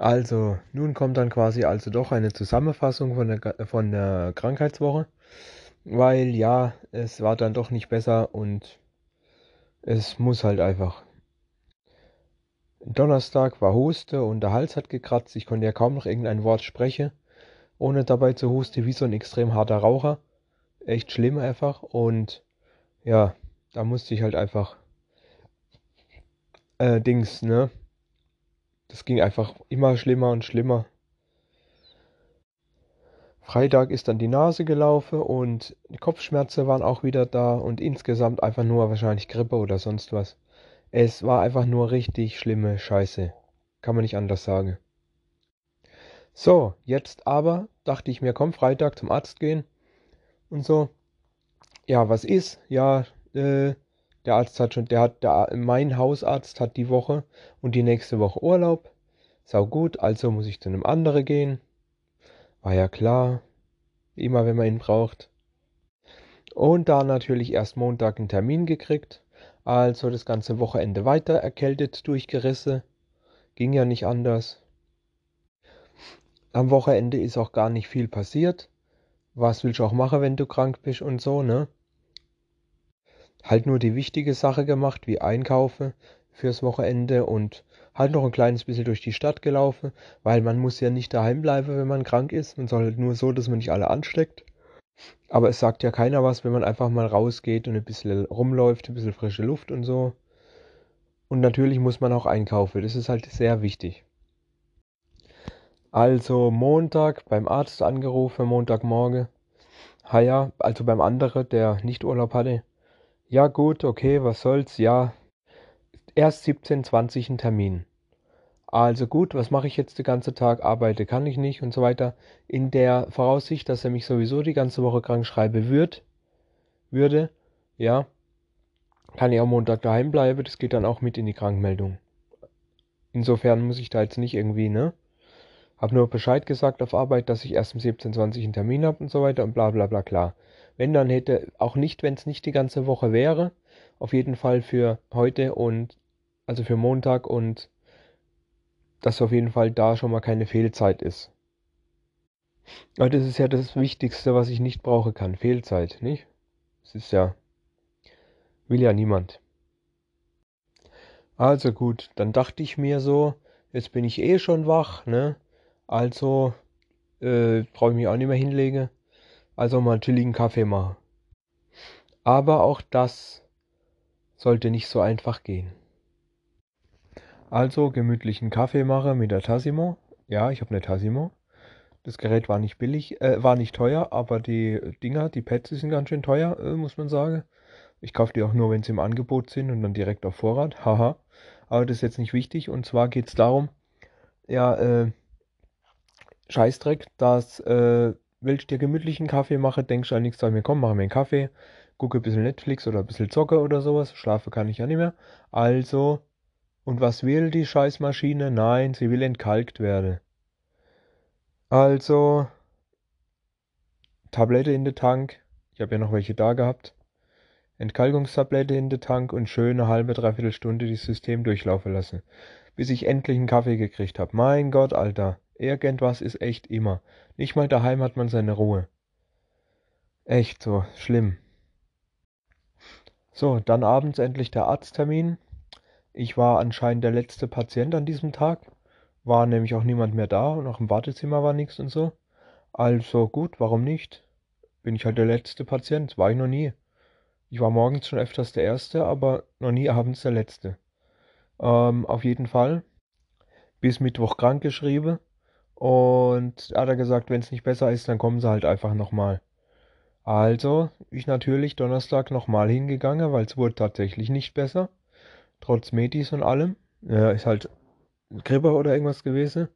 Also, nun kommt dann quasi also doch eine Zusammenfassung von der, von der Krankheitswoche, weil ja, es war dann doch nicht besser und es muss halt einfach. Donnerstag war Huste und der Hals hat gekratzt, ich konnte ja kaum noch irgendein Wort sprechen, ohne dabei zu husten, wie so ein extrem harter Raucher. Echt schlimm einfach und ja, da musste ich halt einfach äh, Dings, ne? Das ging einfach immer schlimmer und schlimmer. Freitag ist dann die Nase gelaufen und die Kopfschmerzen waren auch wieder da und insgesamt einfach nur wahrscheinlich Grippe oder sonst was. Es war einfach nur richtig schlimme Scheiße. Kann man nicht anders sagen. So, jetzt aber dachte ich mir, komm, Freitag zum Arzt gehen und so. Ja, was ist? Ja, äh, der Arzt hat schon, der hat, der, mein Hausarzt hat die Woche und die nächste Woche Urlaub. Sau gut, also muss ich zu einem anderen gehen. War ja klar. Immer wenn man ihn braucht. Und da natürlich erst Montag einen Termin gekriegt. Also das ganze Wochenende weiter erkältet durchgerissen. Ging ja nicht anders. Am Wochenende ist auch gar nicht viel passiert. Was willst du auch machen, wenn du krank bist und so, ne? Halt nur die wichtige Sache gemacht, wie Einkaufe fürs Wochenende und halt noch ein kleines bisschen durch die Stadt gelaufen, weil man muss ja nicht daheim bleiben, wenn man krank ist. Man soll halt nur so, dass man nicht alle ansteckt. Aber es sagt ja keiner was, wenn man einfach mal rausgeht und ein bisschen rumläuft, ein bisschen frische Luft und so. Und natürlich muss man auch einkaufen. Das ist halt sehr wichtig. Also Montag beim Arzt angerufen, Montagmorgen. Ha ja, also beim anderen, der nicht Urlaub hatte. Ja gut, okay, was soll's, ja. Erst 17.20 ein Termin. Also gut, was mache ich jetzt den ganzen Tag? Arbeite kann ich nicht und so weiter. In der Voraussicht, dass er mich sowieso die ganze Woche krank schreiben wird, würde, ja, kann ich am Montag daheim bleiben. Das geht dann auch mit in die Krankmeldung. Insofern muss ich da jetzt nicht irgendwie, ne? Hab nur Bescheid gesagt auf Arbeit, dass ich erst um 17.20 einen Termin habe und so weiter und bla bla bla klar. Wenn, dann hätte, auch nicht, wenn es nicht die ganze Woche wäre, auf jeden Fall für heute und, also für Montag und dass auf jeden Fall da schon mal keine Fehlzeit ist. Aber das ist ja das Wichtigste, was ich nicht brauchen kann. Fehlzeit, nicht? Das ist ja, will ja niemand. Also gut, dann dachte ich mir so, jetzt bin ich eh schon wach, ne? Also äh, brauche ich mich auch nicht mehr hinlegen. Also mal chilligen Kaffee machen. Aber auch das sollte nicht so einfach gehen. Also gemütlichen Kaffee mache mit der Tassimo. Ja, ich habe eine Tassimo. Das Gerät war nicht billig, äh, war nicht teuer, aber die Dinger, die Pads sind ganz schön teuer, äh, muss man sagen. Ich kaufe die auch nur, wenn sie im Angebot sind und dann direkt auf Vorrat. Haha. Aber das ist jetzt nicht wichtig. Und zwar geht es darum, ja, äh, Scheißdreck, dass äh, willst dir gemütlichen Kaffee machen, denkst du an nichts, sag mir, komm, mach mir einen Kaffee, gucke ein bisschen Netflix oder ein bisschen Zocke oder sowas, schlafe kann ich ja nicht mehr. Also, und was will die Scheißmaschine? Nein, sie will entkalkt werden. Also, Tablette in den Tank, ich habe ja noch welche da gehabt. Entkalkungstablette in den Tank und schöne halbe, dreiviertel Stunde das System durchlaufen lassen. Bis ich endlich einen Kaffee gekriegt habe. Mein Gott, Alter. Irgendwas ist echt immer. Nicht mal daheim hat man seine Ruhe. Echt so, schlimm. So, dann abends endlich der Arzttermin. Ich war anscheinend der letzte Patient an diesem Tag. War nämlich auch niemand mehr da und auch im Wartezimmer war nichts und so. Also gut, warum nicht? Bin ich halt der letzte Patient, war ich noch nie. Ich war morgens schon öfters der Erste, aber noch nie abends der Letzte. Ähm, auf jeden Fall. Bis Mittwoch krank geschrieben. Und hat er gesagt, wenn es nicht besser ist, dann kommen sie halt einfach nochmal. Also, ich natürlich Donnerstag nochmal hingegangen, weil es wurde tatsächlich nicht besser. Trotz Metis und allem. Ja, ist halt Grippe oder irgendwas gewesen.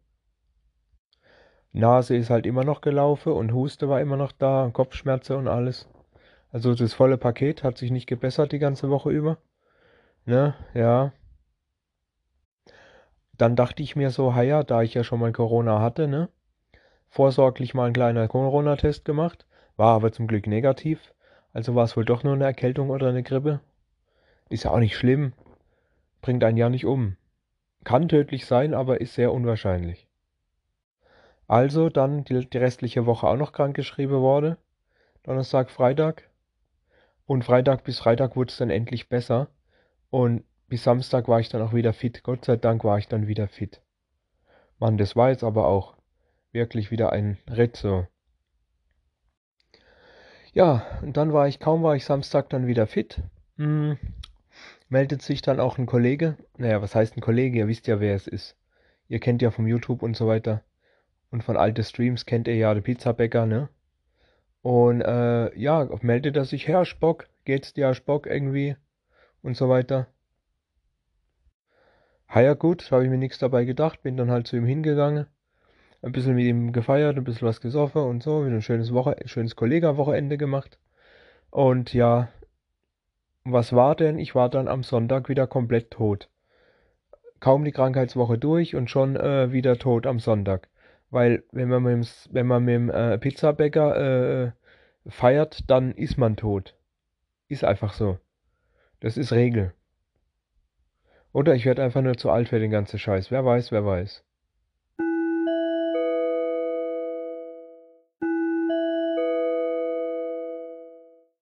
Nase ist halt immer noch gelaufen und Huste war immer noch da, Kopfschmerzen und alles. Also das volle Paket hat sich nicht gebessert die ganze Woche über. Ne, ja. Dann dachte ich mir so, ja, da ich ja schon mal Corona hatte, ne? Vorsorglich mal ein kleiner Corona-Test gemacht, war aber zum Glück negativ. Also war es wohl doch nur eine Erkältung oder eine Grippe. Ist ja auch nicht schlimm. Bringt einen ja nicht um. Kann tödlich sein, aber ist sehr unwahrscheinlich. Also dann die, die restliche Woche auch noch krankgeschrieben wurde. Donnerstag, Freitag. Und Freitag bis Freitag wurde es dann endlich besser. Und bis Samstag war ich dann auch wieder fit. Gott sei Dank war ich dann wieder fit. Mann, das war jetzt aber auch wirklich wieder ein so. Ja, und dann war ich, kaum war ich Samstag dann wieder fit, hm, meldet sich dann auch ein Kollege. Naja, was heißt ein Kollege? Ihr wisst ja, wer es ist. Ihr kennt ja vom YouTube und so weiter. Und von alten Streams kennt ihr ja den Pizzabäcker, ne? Und äh, ja, meldet er sich, Herr Spock, geht's dir, Spock, irgendwie? Und so weiter. Ha ja gut, habe ich mir nichts dabei gedacht, bin dann halt zu ihm hingegangen, ein bisschen mit ihm gefeiert, ein bisschen was gesoffen und so, wieder ein schönes Woche, schönes Kollega-Wochenende gemacht. Und ja, was war denn? Ich war dann am Sonntag wieder komplett tot. Kaum die Krankheitswoche durch und schon äh, wieder tot am Sonntag. Weil wenn man mit dem, wenn man mit dem äh, Pizzabäcker äh, feiert, dann ist man tot. Ist einfach so. Das ist Regel. Oder ich werde einfach nur zu alt für den ganzen Scheiß. Wer weiß, wer weiß.